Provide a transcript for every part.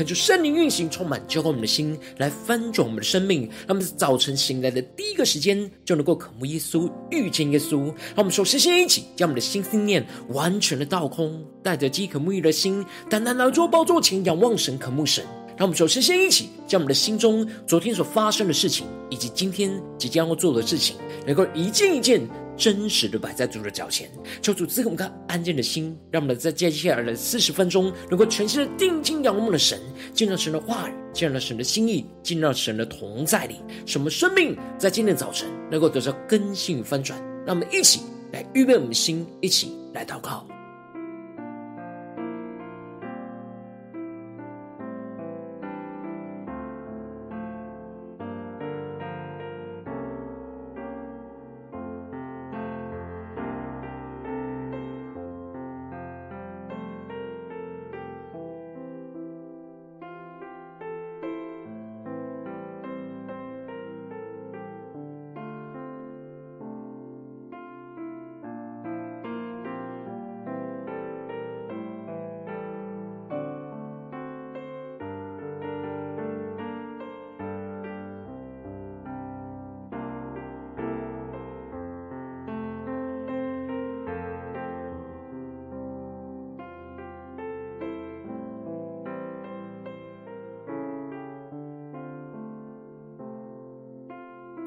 恳求圣灵运行，充满浇灌我们的心，来翻转我们的生命。让我们在早晨醒来的第一个时间，就能够渴慕耶稣、遇见耶稣。让我们首先先一起将我们的心思念完全的倒空，带着饥渴沐浴的心，单单来到宝座前，仰望神、渴慕神。让我们首先先一起将我们的心中昨天所发生的事情，以及今天即将要做的事情，能够一件一件真实的摆在主的脚前，求主赐给我们个安静的心，让我们在接下来的四十分钟，能够全心的定睛仰望我们的神，见到神的话语，见到神的心意，见到神的同在里，什么生命在今天早晨能够得到更新翻转。让我们一起来预备我们的心，一起来祷告。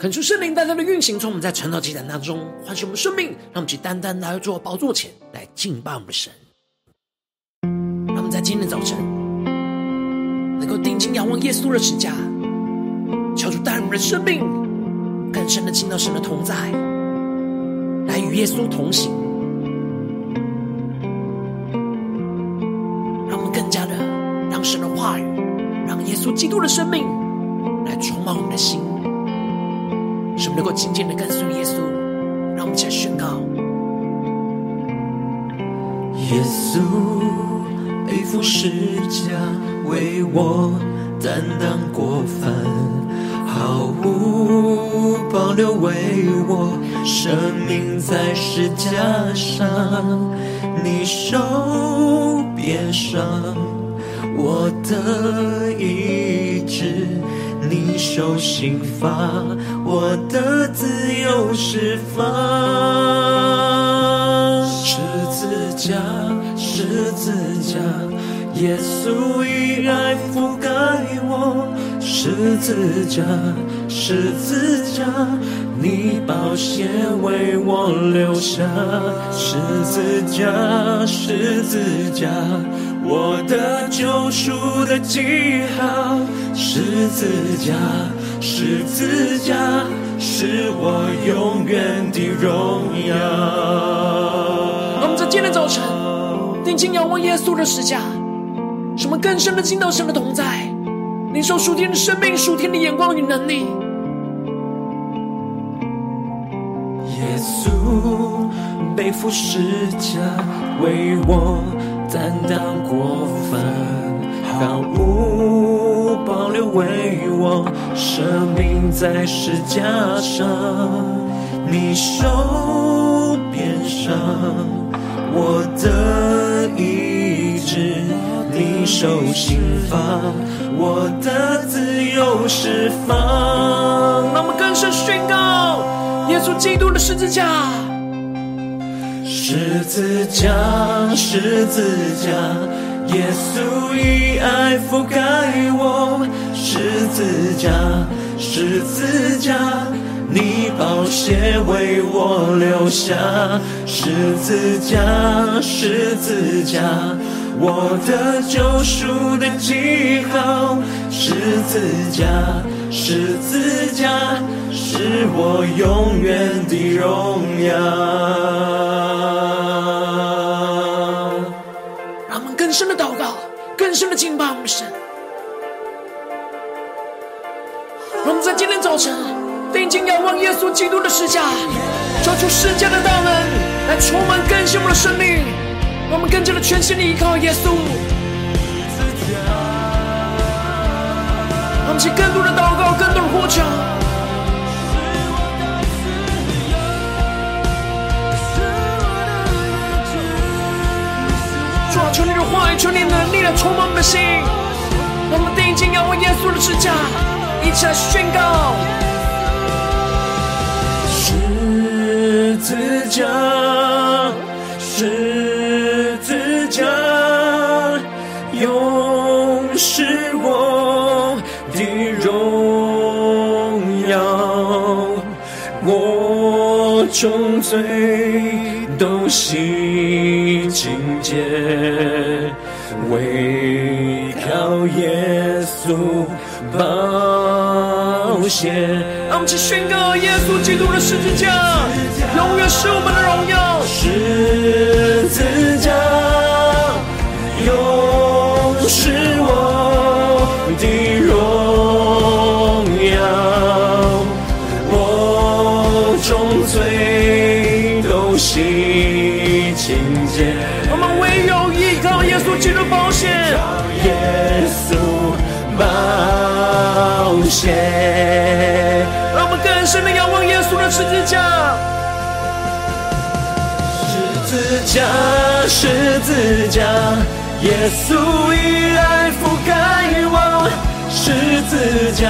恳求圣灵单单的运行，从我们在晨祷祭坛当中唤醒我们生命，让我们去单单来到宝座前来敬拜我们的神。让我们在今天早晨能够定睛仰望耶稣的十架，求主带领我们的生命更深的进到神的同在，来与耶稣同行，让我们更加的让神的话语，让耶稣基督的生命紧紧的跟随耶稣，让我们一起来宣告：耶稣背负十架，为我担当过犯，毫无保留为我生命在十架上。你受鞭伤，我的医治。你受刑罚，我的自由释放。十字架，十字架，耶稣以爱覆盖我。十字架，十字架，你宝血为我流下。十字架，十字架。我的救赎的记号，十字架，十字架，是我永远的荣耀。让我们在今天早晨，定睛仰望耶稣的十架，使我们更深的进到神的同在，领受属天的生命、属天的眼光与能力。耶稣背负十架为我。担当过分，毫无保留为我舍命在十架上。你受鞭伤，我的医治；你受刑罚，我的自由释放。让我们更深宣告：耶稣基督的十字架。十字架，十字架，耶稣以爱覆盖我。十字架，十字架，你宝血为我留下。十字架，十字架，我的救赎的记号。十字架，十字架，是我永远的荣耀。让我们更深的祷告，更深的敬拜我们神。在今天早晨定睛仰望耶稣基督的十架，抓住十架的大门来充满更新我们的生命，让我们更加的全心的依靠耶稣。们起更多的祷告，更多的呼求。求你的话语，求你的能力来充满我们的心。我们定睛仰望耶稣的十架，一起来宣告：十字架，十重罪都洗净洁，唯靠耶稣宝血。让我们去宣告耶稣基督的十字架，永远是我们的荣耀。十字架，十字架，耶稣以爱覆盖我。十字架，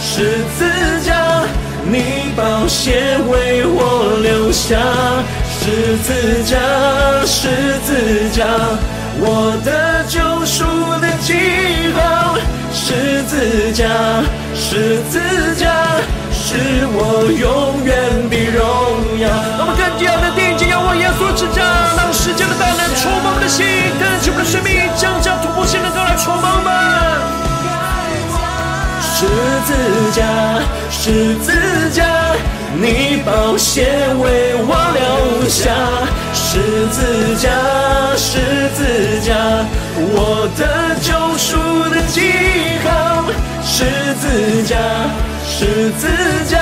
十字架，你宝血为我留下。十字架，十字架，我的救赎的记号。十字架，十字架，是我永远的将这突破性的高来充满我。十字架，十字架，你宝血为我留下。十字架，十字架，我的救赎的记号。十字架，十字架，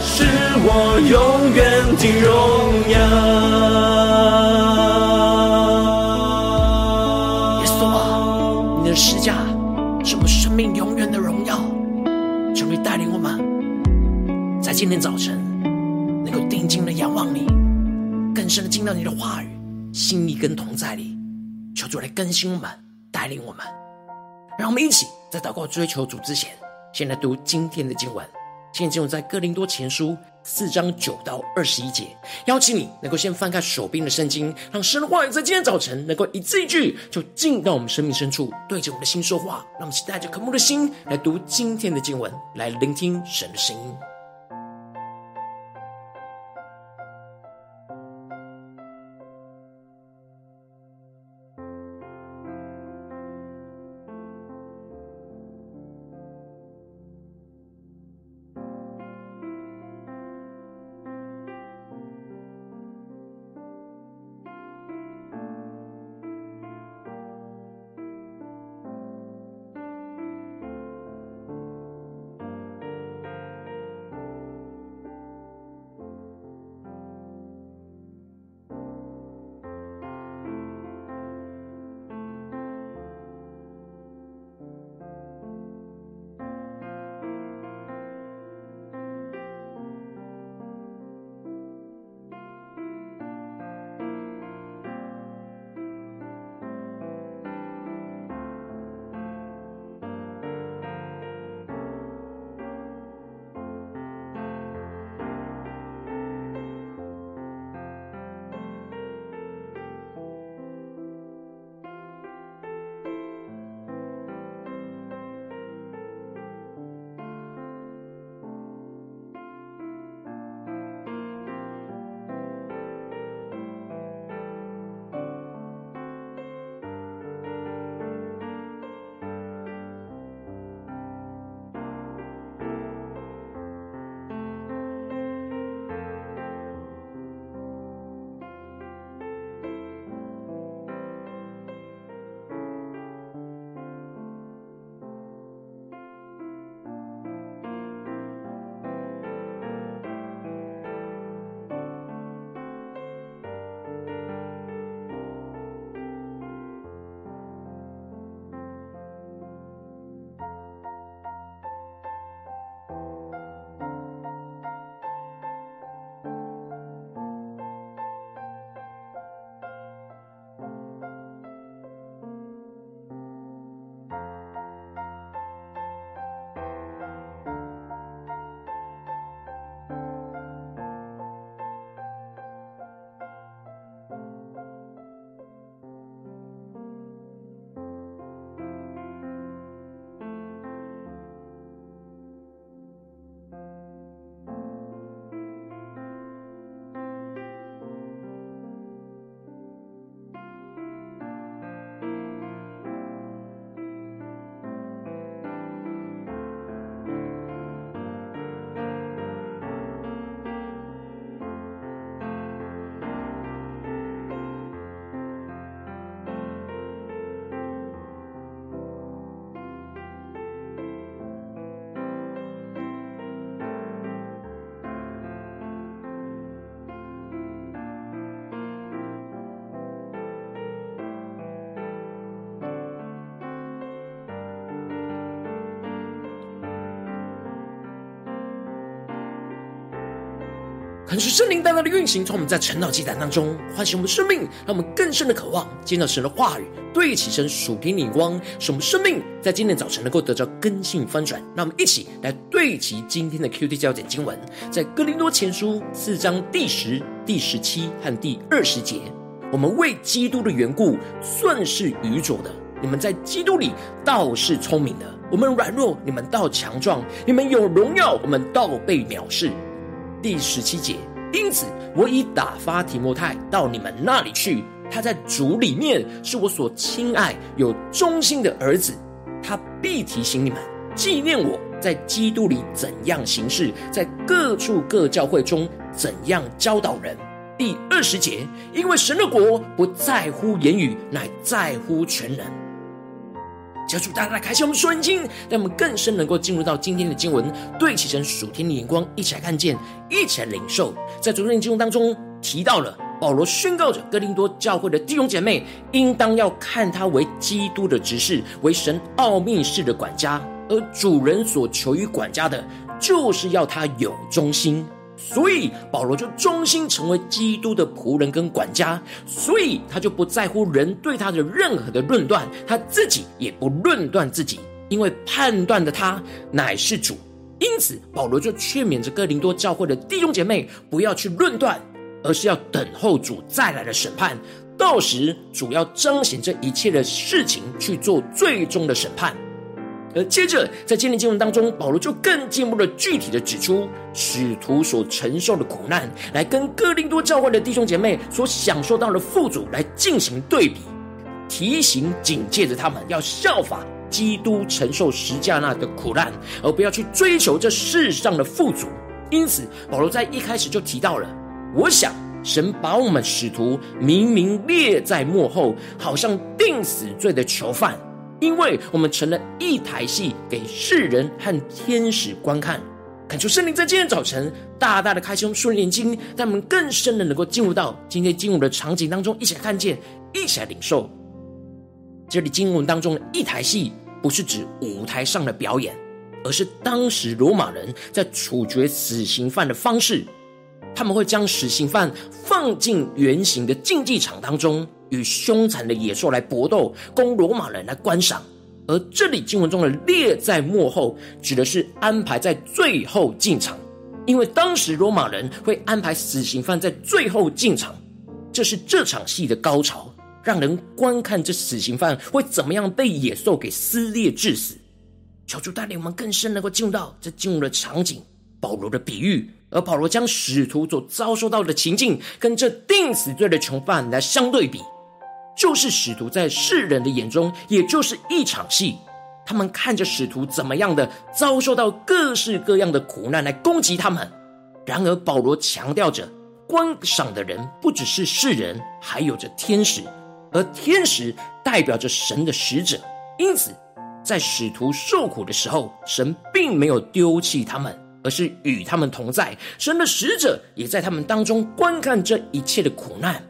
是我永远的荣耀。今天早晨能够定睛的仰望你，更深的进到你的话语、心意跟同在里。求主来更新我们，带领我们。让我们一起在祷告追求主之前，先来读今天的经文。今天经文在哥林多前书四章九到二十一节。邀请你能够先翻开手边的圣经，让神的话语在今天早晨能够一字一句就进到我们生命深处，对着我们的心说话。让我们期待着渴慕的心来读今天的经文，来聆听神的声音。可是圣灵大大的运行，从我们在晨祷祭坛当中唤醒我们生命，让我们更深的渴望见到神的话语，对齐神属天的光，使我们生命在今天早晨能够得到更新翻转。让我们一起来对齐今天的 QT 焦点经文，在哥林多前书四章第十、第十七和第二十节。我们为基督的缘故，算是愚拙的；你们在基督里倒是聪明的。我们软弱，你们倒强壮；你们有荣耀，我们倒被藐视。第十七节，因此我已打发提摩太到你们那里去。他在主里面是我所亲爱、有忠心的儿子，他必提醒你们，纪念我在基督里怎样行事，在各处各教会中怎样教导人。第二十节，因为神的国不在乎言语，乃在乎全人。求主大大开启我们属灵经，让我们更深能够进入到今天的经文，对齐成属天的眼光，一起来看见，一起来领受。在昨天的经文当中提到了保罗宣告着哥林多教会的弟兄姐妹，应当要看他为基督的执事，为神奥秘事的管家，而主人所求于管家的，就是要他有忠心。所以保罗就忠心成为基督的仆人跟管家，所以他就不在乎人对他的任何的论断，他自己也不论断自己，因为判断的他乃是主。因此保罗就劝勉着哥林多教会的弟兄姐妹不要去论断，而是要等候主再来的审判，到时主要彰显这一切的事情去做最终的审判。而接着，在今天经文当中，保罗就更进一步的具体的指出使徒所承受的苦难，来跟哥林多教会的弟兄姐妹所享受到的富足来进行对比，提醒警戒着他们要效法基督承受十架那的苦难，而不要去追求这世上的富足。因此，保罗在一开始就提到了：我想神把我们使徒明明列在幕后，好像定死罪的囚犯。因为我们成了一台戏，给世人和天使观看。恳求圣灵在今天早晨大大的开胸顺眼睛，让我们更深的能够进入到今天经文的场景当中，一起来看见，一起来领受。这里经文当中的一台戏，不是指舞台上的表演，而是当时罗马人在处决死刑犯的方式。他们会将死刑犯放进圆形的竞技场当中。与凶残的野兽来搏斗，供罗马人来观赏。而这里经文中的列在末后，指的是安排在最后进场，因为当时罗马人会安排死刑犯在最后进场，这是这场戏的高潮，让人观看这死刑犯会怎么样被野兽给撕裂致死。求主带领我们更深能够进入到这进入的场景，保罗的比喻。而保罗将使徒所遭受到的情境，跟这定死罪的囚犯来相对比。就是使徒在世人的眼中，也就是一场戏。他们看着使徒怎么样的遭受到各式各样的苦难来攻击他们。然而保罗强调着，观赏的人不只是世人，还有着天使，而天使代表着神的使者。因此，在使徒受苦的时候，神并没有丢弃他们，而是与他们同在。神的使者也在他们当中观看这一切的苦难。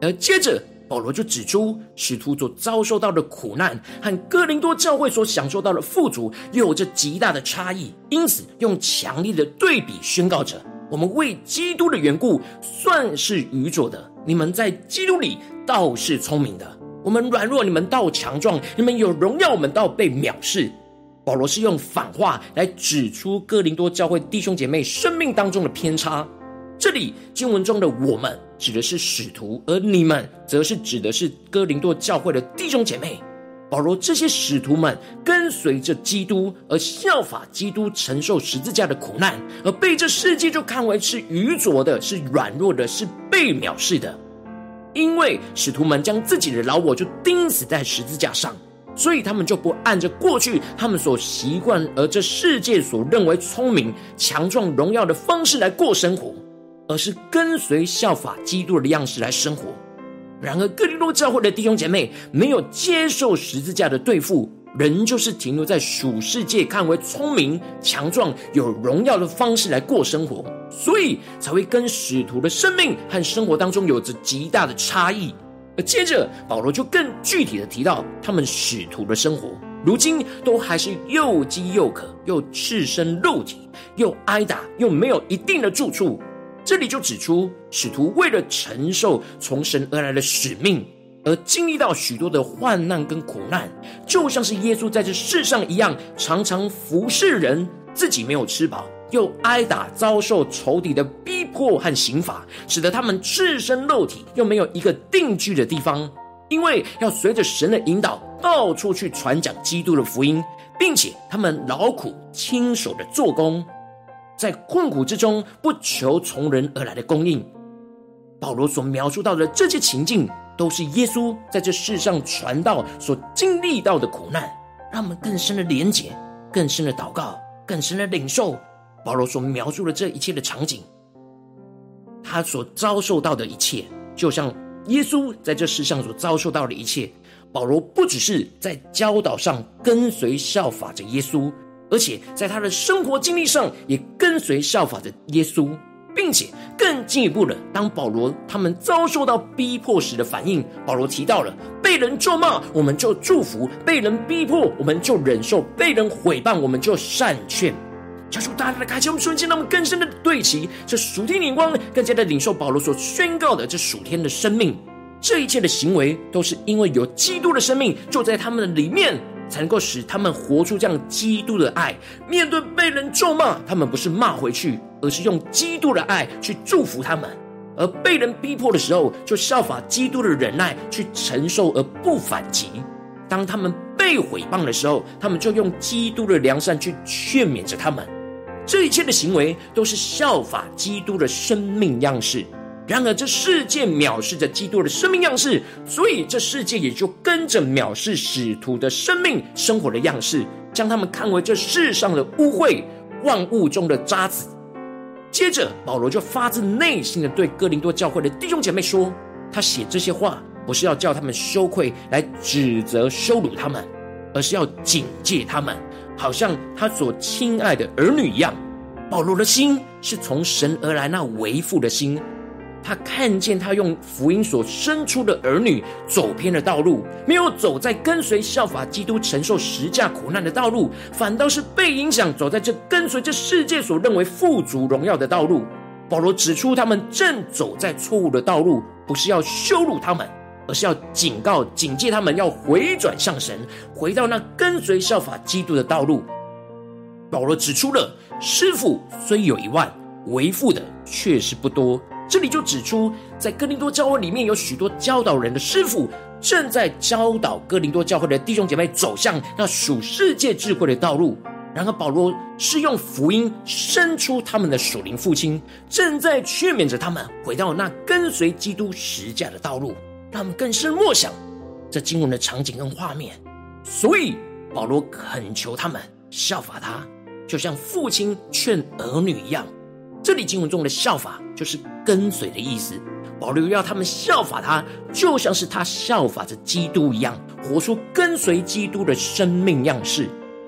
而接着。保罗就指出，使徒所遭受到的苦难和哥林多教会所享受到的富足有着极大的差异，因此用强烈的对比宣告着：我们为基督的缘故算是愚拙的，你们在基督里倒是聪明的；我们软弱，你们倒强壮；你们有荣耀，我们倒被藐视。保罗是用反话来指出哥林多教会弟兄姐妹生命当中的偏差。这里经文中的“我们”指的是使徒，而“你们”则是指的是哥林多教会的弟兄姐妹。保罗这些使徒们跟随着基督，而效法基督承受十字架的苦难，而被这世界就看为是愚拙的、是软弱的、是被藐视的。因为使徒们将自己的老我就钉死在十字架上，所以他们就不按着过去他们所习惯而这世界所认为聪明、强壮、荣耀的方式来过生活。而是跟随效法基督的样式来生活。然而，哥林多教会的弟兄姐妹没有接受十字架的对付，仍旧是停留在属世界看为聪明、强壮、有荣耀的方式来过生活，所以才会跟使徒的生命和生活当中有着极大的差异。而接着，保罗就更具体的提到，他们使徒的生活，如今都还是又饥又渴，又赤身露体，又挨打，又没有一定的住处。这里就指出，使徒为了承受从神而来的使命，而经历到许多的患难跟苦难，就像是耶稣在这世上一样，常常服侍人，自己没有吃饱，又挨打遭受仇敌的逼迫和刑罚，使得他们赤身露体，又没有一个定居的地方，因为要随着神的引导，到处去传讲基督的福音，并且他们劳苦亲手的做工。在困苦之中，不求从人而来的供应。保罗所描述到的这些情境，都是耶稣在这世上传道所经历到的苦难，让我们更深的连结、更深的祷告、更深的领受保罗所描述的这一切的场景。他所遭受到的一切，就像耶稣在这世上所遭受到的一切。保罗不只是在教导上跟随效法着耶稣。而且在他的生活经历上，也跟随效法着耶稣，并且更进一步的，当保罗他们遭受到逼迫时的反应，保罗提到了被人咒骂，我们就祝福；被人逼迫，我们就忍受；被人毁谤，我们就善劝。求主大大的开启我们瞬间，让我们更深的对齐这属天的眼光，更加的领受保罗所宣告的这属天的生命。这一切的行为，都是因为有基督的生命就在他们的里面。才能够使他们活出这样基督的爱。面对被人咒骂，他们不是骂回去，而是用基督的爱去祝福他们；而被人逼迫的时候，就效法基督的忍耐去承受而不反击。当他们被毁谤的时候，他们就用基督的良善去劝勉着他们。这一切的行为都是效法基督的生命样式。然而，这世界藐视着基督的生命样式，所以这世界也就跟着藐视使徒的生命生活的样式，将他们看为这世上的污秽，万物中的渣滓。接着，保罗就发自内心的对哥林多教会的弟兄姐妹说：“他写这些话，不是要叫他们羞愧，来指责羞辱他们，而是要警戒他们，好像他所亲爱的儿女一样。”保罗的心是从神而来，那为父的心。他看见他用福音所生出的儿女走偏了道路，没有走在跟随效法基督承受十架苦难的道路，反倒是被影响走在这跟随这世界所认为富足荣耀的道路。保罗指出他们正走在错误的道路，不是要羞辱他们，而是要警告、警戒他们要回转向神，回到那跟随效法基督的道路。保罗指出了师傅虽有一万，为父的却是不多。这里就指出，在哥林多教会里面有许多教导人的师傅，正在教导哥林多教会的弟兄姐妹走向那属世界智慧的道路。然而，保罗是用福音生出他们的属灵父亲，正在劝勉着他们回到那跟随基督十架的道路，让他们更深默想这经文的场景跟画面。所以，保罗恳求他们效法他，就像父亲劝儿女一样。这里经文中的效法，就是跟随的意思。保罗要他们效法他，就像是他效法着基督一样，活出跟随基督的生命样式。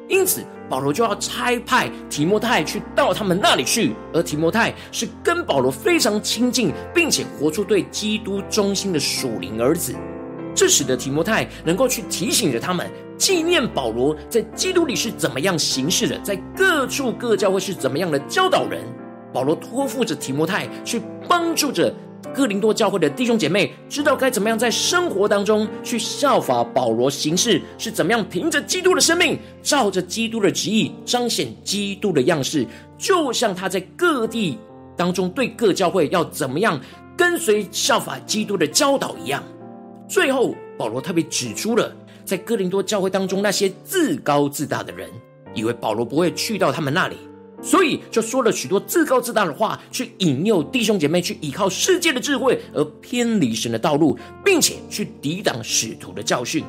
因此，保罗就要差派提摩太去到他们那里去，而提摩太是跟保罗非常亲近，并且活出对基督忠心的属灵儿子。这使得提摩太能够去提醒着他们，纪念保罗在基督里是怎么样行事的，在各处各教会是怎么样的教导人。保罗托付着提摩太去帮助着哥林多教会的弟兄姐妹，知道该怎么样在生活当中去效法保罗行事，是怎么样凭着基督的生命，照着基督的旨意彰显基督的样式，就像他在各地当中对各教会要怎么样跟随效法基督的教导一样。最后，保罗特别指出了在哥林多教会当中那些自高自大的人，以为保罗不会去到他们那里。所以就说了许多自高自大的话，去引诱弟兄姐妹去依靠世界的智慧而偏离神的道路，并且去抵挡使徒的教训。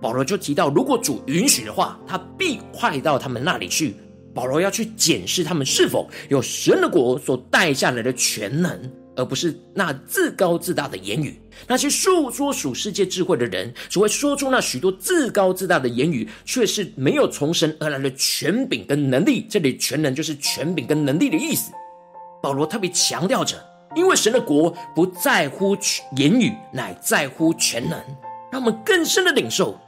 保罗就提到，如果主允许的话，他必快到他们那里去。保罗要去检视他们是否有神的国所带下来的全能。而不是那自高自大的言语，那些诉说属世界智慧的人，只会说出那许多自高自大的言语，却是没有从神而来的权柄跟能力。这里权能就是权柄跟能力的意思。保罗特别强调着，因为神的国不在乎言语，乃在乎权能。让我们更深的领受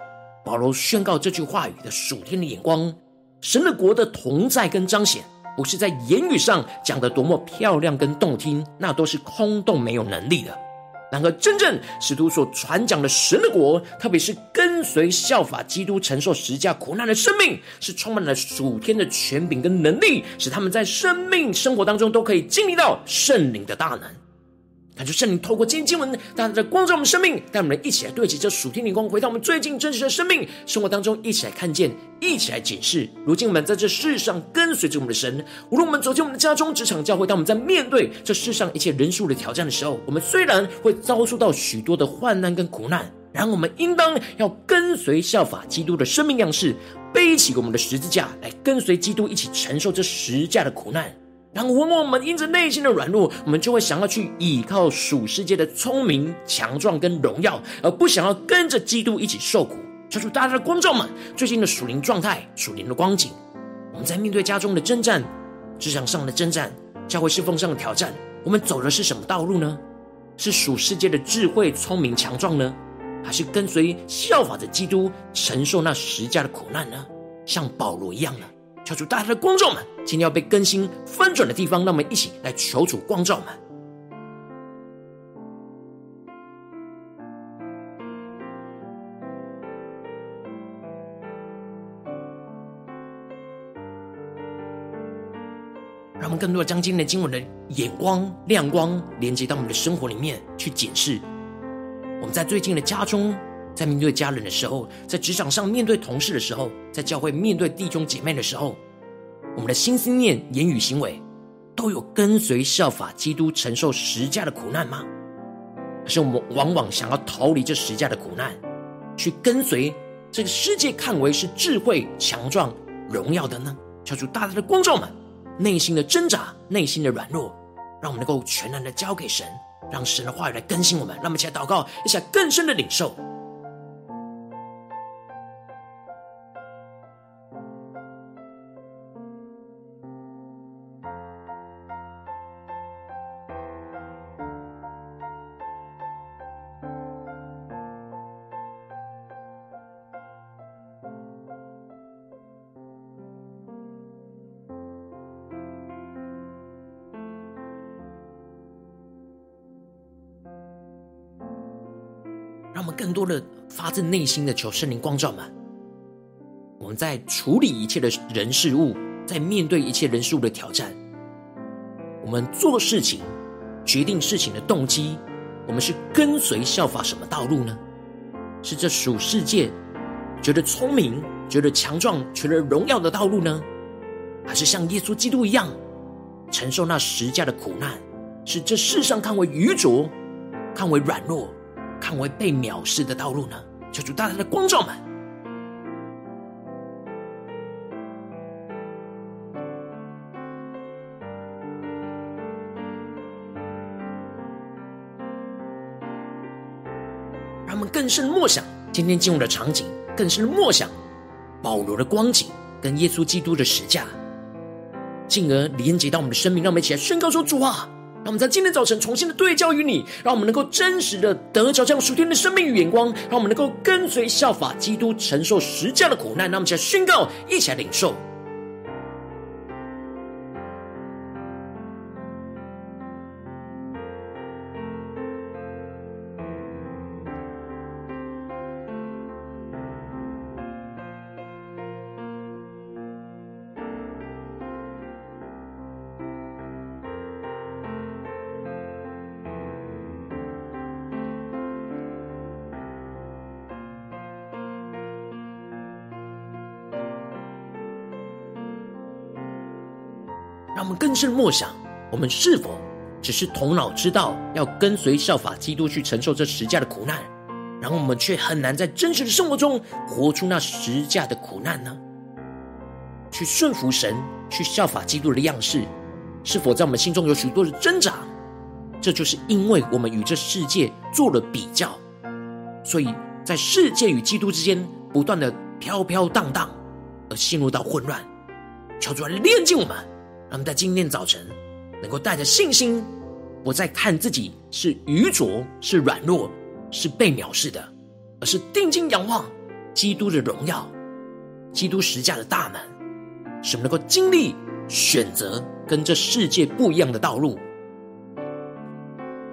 保罗宣告这句话语的属天的眼光。神的国的同在跟彰显，不是在言语上讲的多么漂亮跟动听，那都是空洞没有能力的。然而，真正使徒所传讲的神的国，特别是跟随效法基督承受十架苦难的生命，是充满了属天的权柄跟能力，使他们在生命生活当中都可以经历到圣灵的大能。感谢圣灵透过今天经文，大大的光照我们生命，带我们一起来对齐这属天灵光，回到我们最近真实的生命生活当中，一起来看见，一起来检视。如今我们在这世上跟随着我们的神，无论我们走进我们的家中、职场、教会，当我们在面对这世上一切人数的挑战的时候，我们虽然会遭受到许多的患难跟苦难，然而我们应当要跟随效法基督的生命样式，背起我们的十字架来跟随基督一起承受这十架的苦难。然后，往往我们因着内心的软弱，我们就会想要去依靠属世界的聪明、强壮跟荣耀，而不想要跟着基督一起受苦。求主大家的观众们，最近的属灵状态、属灵的光景，我们在面对家中的征战、职场上的征战、教会侍奉上的挑战，我们走的是什么道路呢？是属世界的智慧、聪明、强壮呢，还是跟随效法的基督承受那十架的苦难呢？像保罗一样呢？求主大家的光照们，今天要被更新翻转的地方，让我们一起来求主光照们。让我们更多的将今天的经文的眼光、亮光连接到我们的生活里面去检视。我们在最近的家中。在面对家人的时候，在职场上面对同事的时候，在教会面对弟兄姐妹的时候，我们的心思念、言语行为，都有跟随效法基督承受十架的苦难吗？可是我们往往想要逃离这十架的苦难，去跟随这个世界看为是智慧、强壮、荣耀的呢？求主大大的光照们内心的挣扎、内心的软弱，让我们能够全然的交给神，让神的话语来更新我们。让我们一起来祷告，一起更深的领受。让我们更多的发自内心的求圣灵光照们。我们在处理一切的人事物，在面对一切人事物的挑战，我们做事情、决定事情的动机，我们是跟随效法什么道路呢？是这属世界觉得聪明、觉得强壮、觉得荣耀的道路呢？还是像耶稣基督一样，承受那十架的苦难，是这世上看为愚拙、看为软弱？看为被藐视的道路呢？求主大大的光照们，让我们更深默想今天进入的场景，更深默想保罗的光景跟耶稣基督的十架，进而连接到我们的生命。让我们一起来宣告说：“主啊！”让我们在今天早晨重新的对焦于你，让我们能够真实的得着这样属天的生命与眼光，让我们能够跟随效法基督承受十架的苦难。让我们一起宣告，一起来领受。我们更深默想，我们是否只是头脑知道要跟随效法基督去承受这十架的苦难，然后我们却很难在真实的生活中活出那十架的苦难呢？去顺服神，去效法基督的样式，是否在我们心中有许多的挣扎？这就是因为我们与这世界做了比较，所以在世界与基督之间不断的飘飘荡荡，而陷入到混乱。求主来炼净我们。让我们在今天早晨能够带着信心，不再看自己是愚拙、是软弱、是被藐视的，而是定睛仰望基督的荣耀、基督十架的大门，使我们能够经历选择跟这世界不一样的道路。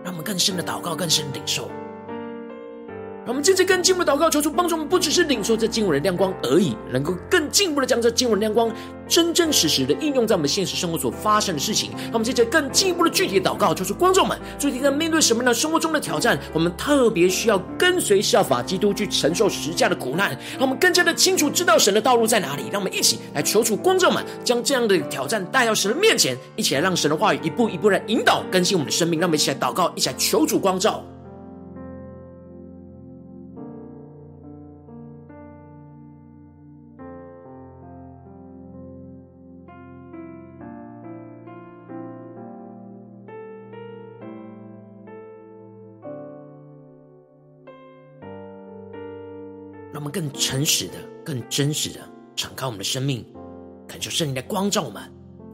让我们更深的祷告，更深的领受。我们接着更进一步祷告，求主帮助我们，不只是领受这经文的亮光而已，能够更进一步的将这经文亮光真真实实的应用在我们现实生活所发生的事情。让我们接着更进一步的具体的祷告，求主观众们，最近在面对什么样的生活中的挑战，我们特别需要跟随效法基督去承受十架的苦难。让我们更加的清楚知道神的道路在哪里。让我们一起来求主观众们，将这样的挑战带到神的面前，一起来让神的话语一步一步来引导更新我们的生命。让我们一起来祷告，一起来求主光照。更诚实的、更真实的敞开我们的生命，恳求圣灵来光照我们。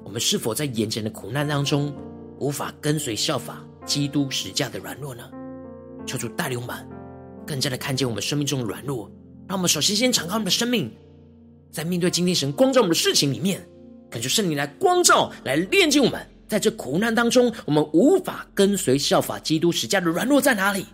我们是否在眼前的苦难当中，无法跟随效法基督十架的软弱呢？求主带领我们，更加的看见我们生命中的软弱。让我们首先先敞开我们的生命，在面对今天神光照我们的事情里面，恳求圣灵来光照、来炼净我们。在这苦难当中，我们无法跟随效法基督十架的软弱在哪里？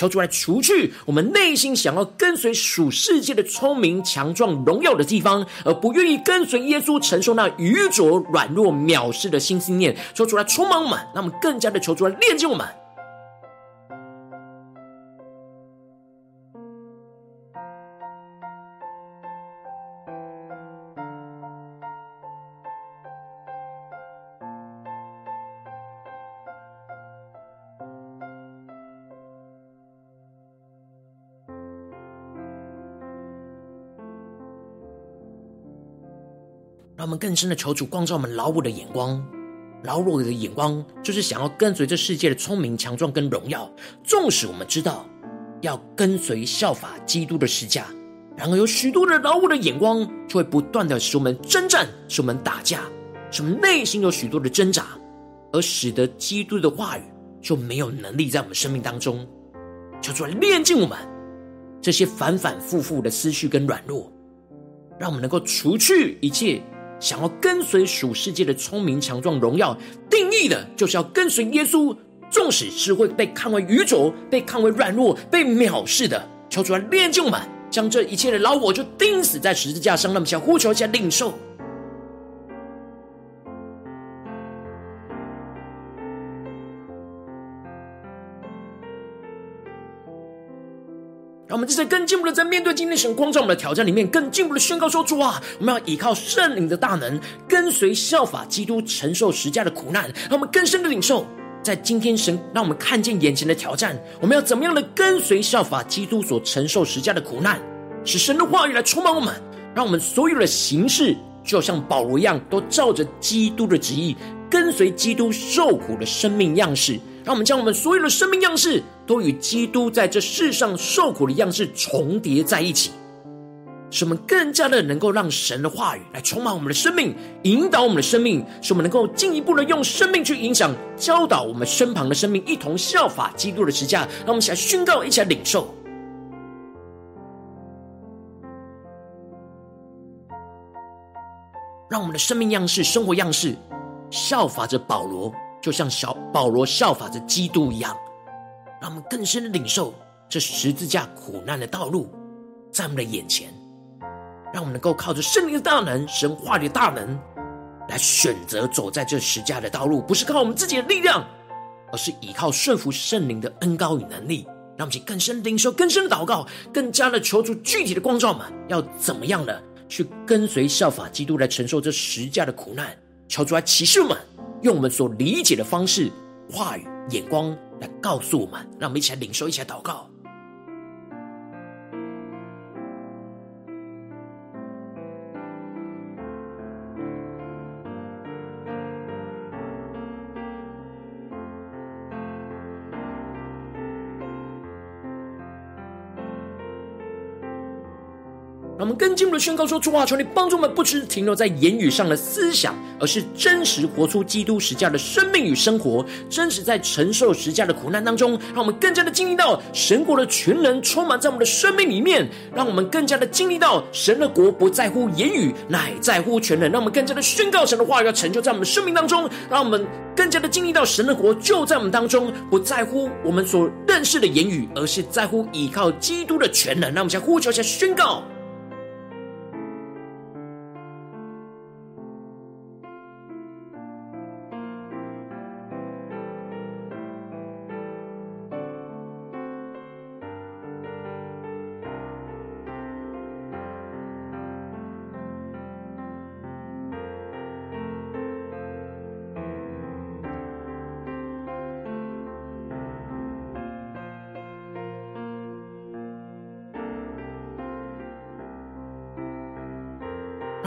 求主来除去我们内心想要跟随属世界的聪明、强壮、荣耀的地方，而不愿意跟随耶稣承受那愚拙、软弱、藐视的新信念。求主来充满我们，让我们更加的求主来炼净我们。让我们更深的求主光照我们老我的眼光，老我的眼光就是想要跟随这世界的聪明、强壮跟荣耀。纵使我们知道要跟随效法基督的十架，然而有许多的老我的眼光，就会不断的使我们征战，使我们打架，使我们内心有许多的挣扎，而使得基督的话语就没有能力在我们生命当中，求主来炼净我们这些反反复复的思绪跟软弱，让我们能够除去一切。想要跟随属世界的聪明、强壮、荣耀，定义的就是要跟随耶稣，纵使是会被看为愚拙、被看为软弱、被藐视的，求主来练就嘛，将这一切的老我就钉死在十字架上。那么，想呼求，一下领受。我们这在更进一步的在面对今天神光照我们的挑战里面，更进一步的宣告说：主啊，我们要依靠圣灵的大能，跟随效法基督承受十架的苦难。让我们更深的领受，在今天神让我们看见眼前的挑战，我们要怎么样的跟随效法基督所承受十架的苦难，使神的话语来充满我们，让我们所有的形式就像保罗一样，都照着基督的旨意，跟随基督受苦的生命样式。让我们将我们所有的生命样式，都与基督在这世上受苦的样式重叠在一起，使我们更加的能够让神的话语来充满我们的生命，引导我们的生命，使我们能够进一步的用生命去影响、教导我们身旁的生命，一同效法基督的十架。让我们一起来宣告，一起来领受，让我们的生命样式、生活样式效法着保罗。就像小保罗效法着基督一样，让我们更深的领受这十字架苦难的道路在我们的眼前，让我们能够靠着圣灵的大能、神话的大能，来选择走在这十架的道路，不是靠我们自己的力量，而是依靠顺服圣灵的恩膏与能力。让我们去更深领受、更深的祷告，更加的求助具体的光照们，要怎么样的去跟随效法基督来承受这十架的苦难？求主来启示我们。用我们所理解的方式、话语、眼光来告诉我们，让我们一起来领受，一起来祷告。让我们更进一步的宣告说：主啊，求你帮助我们，不只是停留在言语上的思想，而是真实活出基督十架的生命与生活，真实在承受十架的苦难当中，让我们更加的经历到神国的全能充满在我们的生命里面，让我们更加的经历到神的国不在乎言语，乃在乎全能。让我们更加的宣告神的话语要成就在我们生命当中，让我们更加的经历到神的国就在我们当中，不在乎我们所认识的言语，而是在乎依靠基督的全能。让我们先呼求一下宣告。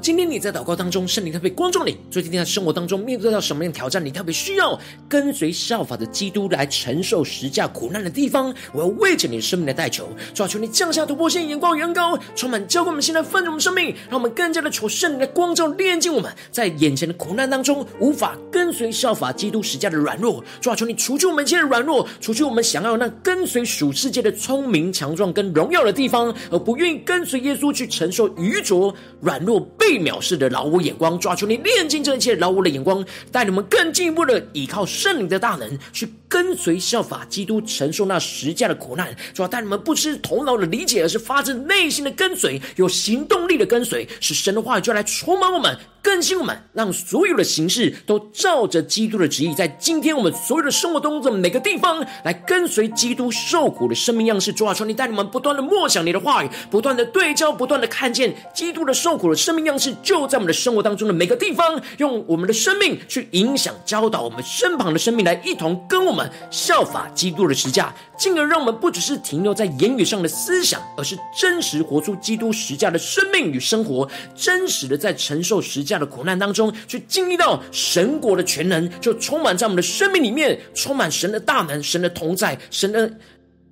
今天你在祷告当中，圣灵特别光照你，最近在生活当中面对到什么样的挑战？你特别需要跟随效法的基督来承受十架苦难的地方，我要为着你生命来代求，主啊，求你降下突破性眼光，远高，充满浇灌我们现在丰盛的生命，让我们更加的求圣灵的光照炼净我们，在眼前的苦难当中无法跟随效法基督十架的软弱，主啊，求你除去我们一切的软弱，除去我们想要那跟随属世界的聪明强壮跟荣耀的地方，而不愿意跟随耶稣去承受愚拙软弱。被藐视的老我眼光，抓住你炼净这一切老我的眼光，带你们更进一步的依靠圣灵的大能，去跟随效法基督，承受那十架的苦难。主要带你们不是头脑的理解，而是发自内心的跟随，有行动力的跟随，使神的话语就来充满我们。更新我们，让所有的形式都照着基督的旨意，在今天我们所有的生活当中的每个地方，来跟随基督受苦的生命样式。主啊，求你带你们不断的默想你的话语，不断的对焦，不断的看见基督的受苦的生命样式，就在我们的生活当中的每个地方，用我们的生命去影响、教导我们身旁的生命，来一同跟我们效法基督的十架，进而让我们不只是停留在言语上的思想，而是真实活出基督实架的生命与生活，真实的在承受实架。的苦难当中，去经历到神国的全能，就充满在我们的生命里面，充满神的大能、神的同在、神的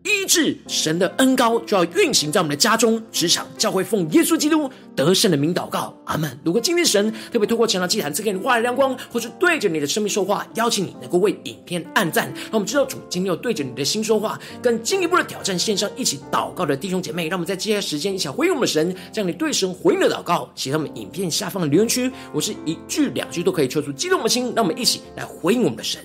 医治、神的恩膏，就要运行在我们的家中、职场、教会，奉耶稣基督得胜的名祷告，阿门。如果今天神特别透过晨祷祭坛赐给你话语亮光，或是对着你的生命说话，邀请你能够为影片按赞，让我们知道主今天有对着你的心说话，更进一步的挑战线上一起祷告的弟兄姐妹，让我们在接下来时间一起回应我们的神，将你对神回应的祷告写在我们影片下方的留言区，我是一句两句都可以抽出激动的心，让我们一起来回应我们的神。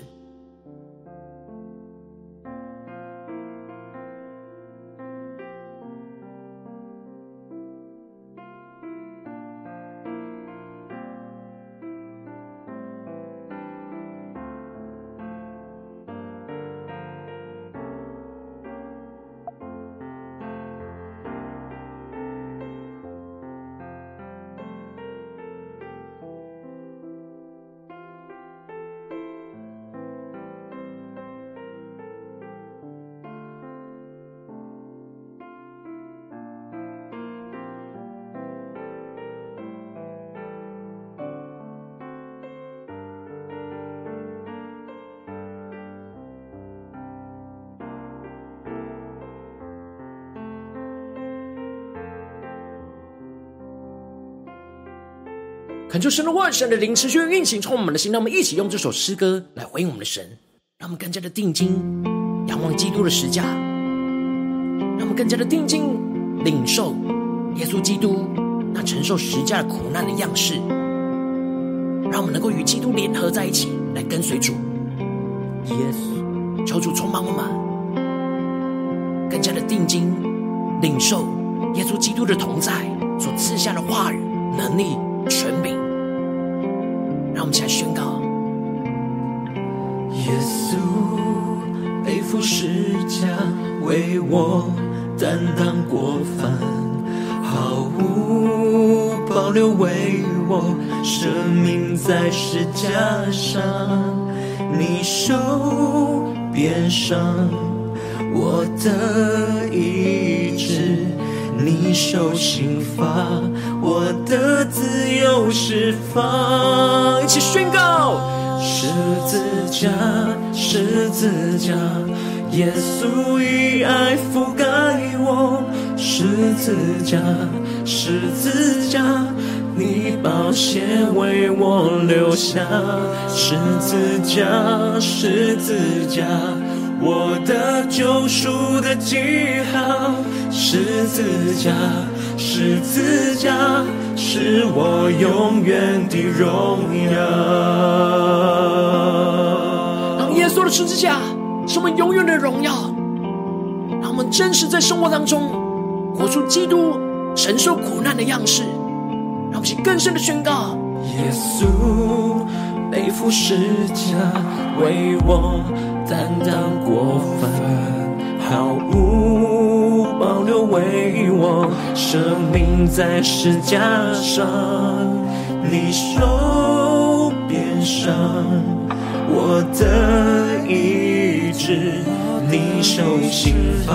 求神的万，神的灵持续运行，充满我们的心。让我们一起用这首诗歌来回应我们的神，让我们更加的定睛仰望基督的十架，让我们更加的定睛领受耶稣基督那承受十架苦难的样式，让我们能够与基督联合在一起，来跟随主。耶稣，求主充满我们，更加的定睛领受耶稣基督的同在所赐下的话语、能力、权柄。让我们一起来宣告：耶稣背负十架，为我担当过犯，毫无保留为我舍命在十架上。你受鞭伤，我的医治；你受刑罚，我的自由释放。一起宣告：十字架，十字架，耶稣以爱覆盖我。十字架，十字架。你宝血为我留下，十字架，十字架，我的救赎的记号，十字架，十字架，是我永远的荣耀。让耶稣的十字架是我们永远的荣耀，让我们真实在生活当中活出基督承受苦难的样式。让我们更深的宣告：耶稣背负十字架，为我担当过犯，毫无保留为我生命在十架上。你受鞭伤，我的医治；你受刑罚，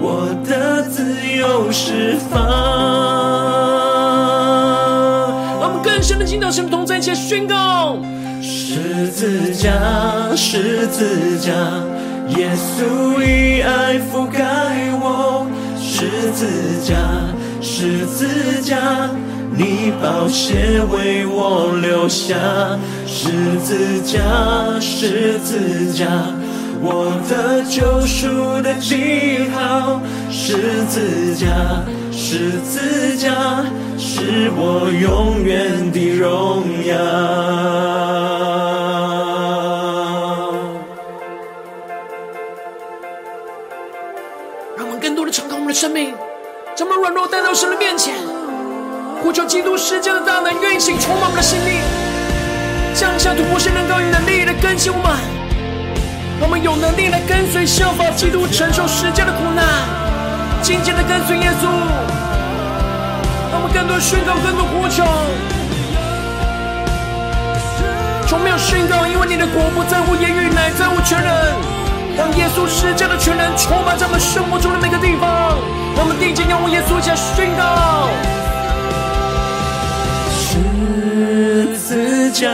我的自由释放。我们更深的敬拜，神同在一起宣告：十字架，十字架，耶稣以爱覆盖我。十字架，十字架，你宝血为我留下。十字架，十字架，我的救赎的记号。十字架，十字架。是我永远的荣耀。生命，将我们软弱带到神的面前，呼求基督世界的大能运行，充满我们的心灵，降下突破性能高与能力来更新我们，我们有能力来跟随效法基督承受世界的苦难，紧紧的跟随耶稣。让我们更多宣告，更多呼求，从没有宣告，因为你的国不在乎言语，乃在乎全人。让耶稣施加的全人充满在我们生活中的每个地方。我们定睛仰望耶稣，一起来宣告。十字架，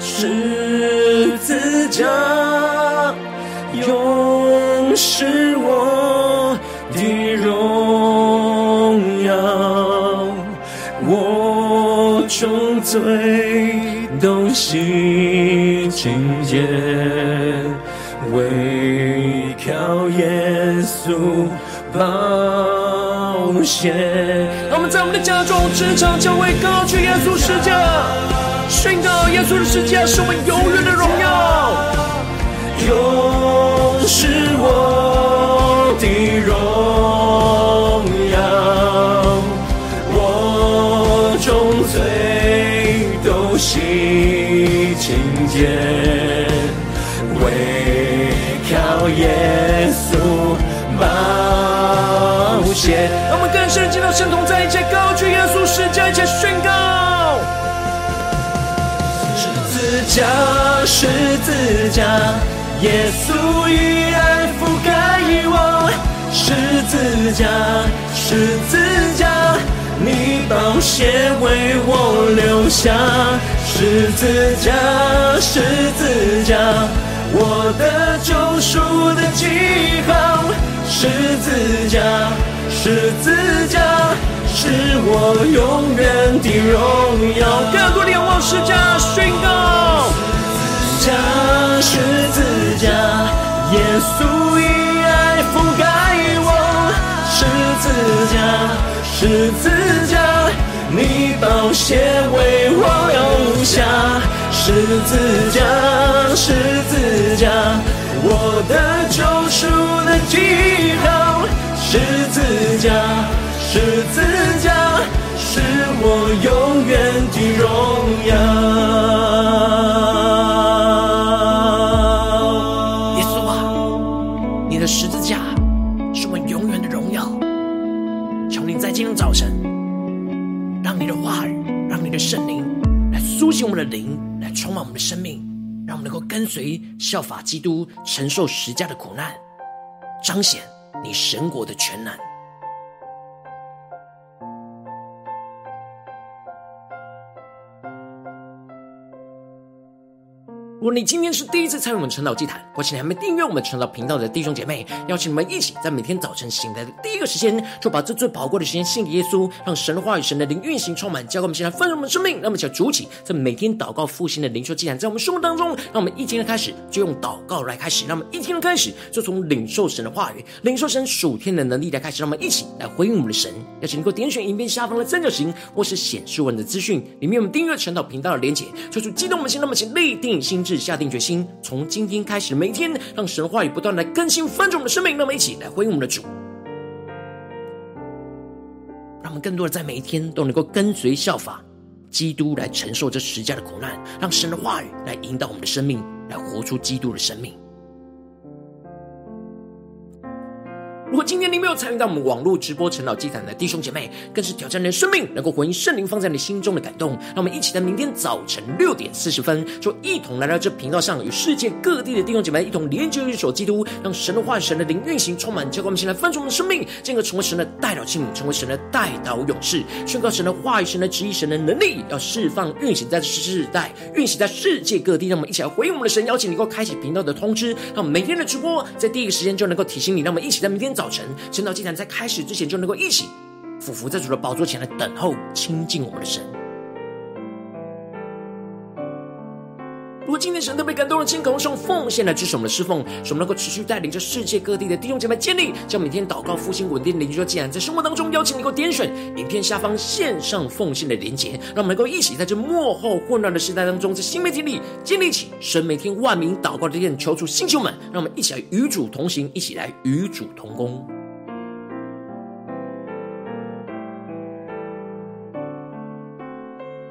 十字架，永是我的荣。罪都洗净洁，唯靠耶稣宝血。让我们在我们的家中、职场、教会高举耶稣十架，宣告耶稣的十架是我们永远的荣耀，永是我举耶稣十架，一起宣告。十字架，十字架，耶稣以爱覆盖我。十字架，十字架。你宝血为我留下，十字架，十字架，我的救赎的记号，十字架，十字架，是我永远的荣耀。更多的仰望十字架宣告，十字架，十字架耶稣以爱覆盖我，十字架，十字架，你宝血为我留下，十字架，十字架，我的救赎的记号，十字架，十字架，是我永远的荣耀。耶稣啊，你的十字架是我们永远的荣耀。求你在今天早晨，让你的话语，让你的圣灵来苏醒我们的灵，来充满我们的生命，让我们能够跟随效法基督，承受十架的苦难，彰显你神国的全能。如果你今天是第一次参与我们晨祷祭坛，或是你还没订阅我们晨祷频道的弟兄姐妹，邀请你们一起在每天早晨醒来的第一个时间，就把这最宝贵的时间献给耶稣，让神的话语、神的灵运行充满，交给我们现在丰盛我们的生命。让我们一起来主起在每天祷告复兴的灵修祭坛，在我们生活当中，让我们一天的开始就用祷告来开始，让我们一天的开始就从领受神的话语、领受神属天的能力来开始，让我们一起来回应我们的神。邀请你能够点选影片下方的三角形，或是显示文的资讯里面，我们订阅晨祷频道的连结，说出激动我们心，让我们立定心。是下定决心，从今天开始，每天让神的话语不断来更新翻转我们的生命。让我们一起来回应我们的主，让我们更多的在每一天都能够跟随效法基督，来承受这十架的苦难，让神的话语来引导我们的生命，来活出基督的生命。如果今天你没有参与到我们网络直播晨祷祭坛的弟兄姐妹，更是挑战你的生命，能够回应圣灵放在你心中的感动。让我们一起在明天早晨六点四十分，就一同来到这频道上，与世界各地的弟兄姐妹一同连接于主基督，让神的话、神的灵运行充满，教灌我们现在翻转我们的生命，进而成为神的代表器皿，成为神的代祷勇士，宣告神的话语、神的旨意、神的能力，要释放运行在这世代，运行在世界各地。让我们一起来回应我们的神，邀请你能够开启频道的通知，让我们每天的直播在第一个时间就能够提醒你。让我们一起在明天早晨晨岛竟然在开始之前，就能够一起俯伏在主的宝座前来等候亲近我们的神。如果今天神特别感动的亲，口用奉献来支持我们的侍奉，使我们能够持续带领着世界各地的弟兄姐妹建立，将每天祷告复兴稳定的灵修祭坛，在生活当中邀请你能够点选影片下方线上奉献的连结，让我们能够一起在这幕后混乱的时代当中，在新媒体里建立起神每天万名祷告的殿，求主星球们，让我们一起来与主同行，一起来与主同工。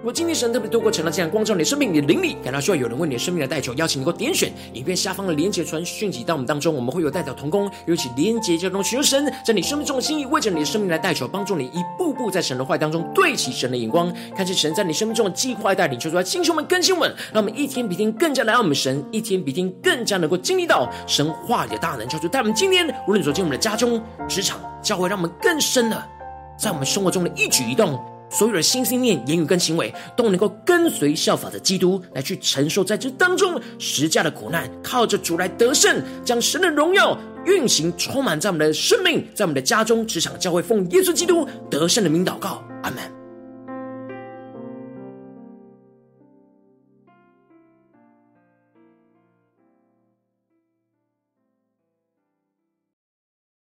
果今天神特别透过成了这样光照你的生命，你的灵里感到需要有人为你的生命来代求，邀请你给我点选影片下方的连结传讯息到我们当中，我们会有代表同工，有一起连结交通，寻求神在你生命中的心意，为着你的生命来代求，帮助你一步步在神的话当中对齐神的眼光，看见神在你生命中的计划带领，求主来弟兄们更新我们，让我们一天比一天更加来爱我们神，一天比一天更加能够经历到神话语的大能，求主带我们今天无论走进我们的家中、职场、教会，让我们更深的在我们生活中的一举一动。所有的心、心念、言语跟行为，都能够跟随效法的基督来去承受在这当中十架的苦难，靠着主来得胜，将神的荣耀运行充满在我们的生命，在我们的家中、职场、教会，奉耶稣基督得胜的名祷告，阿门。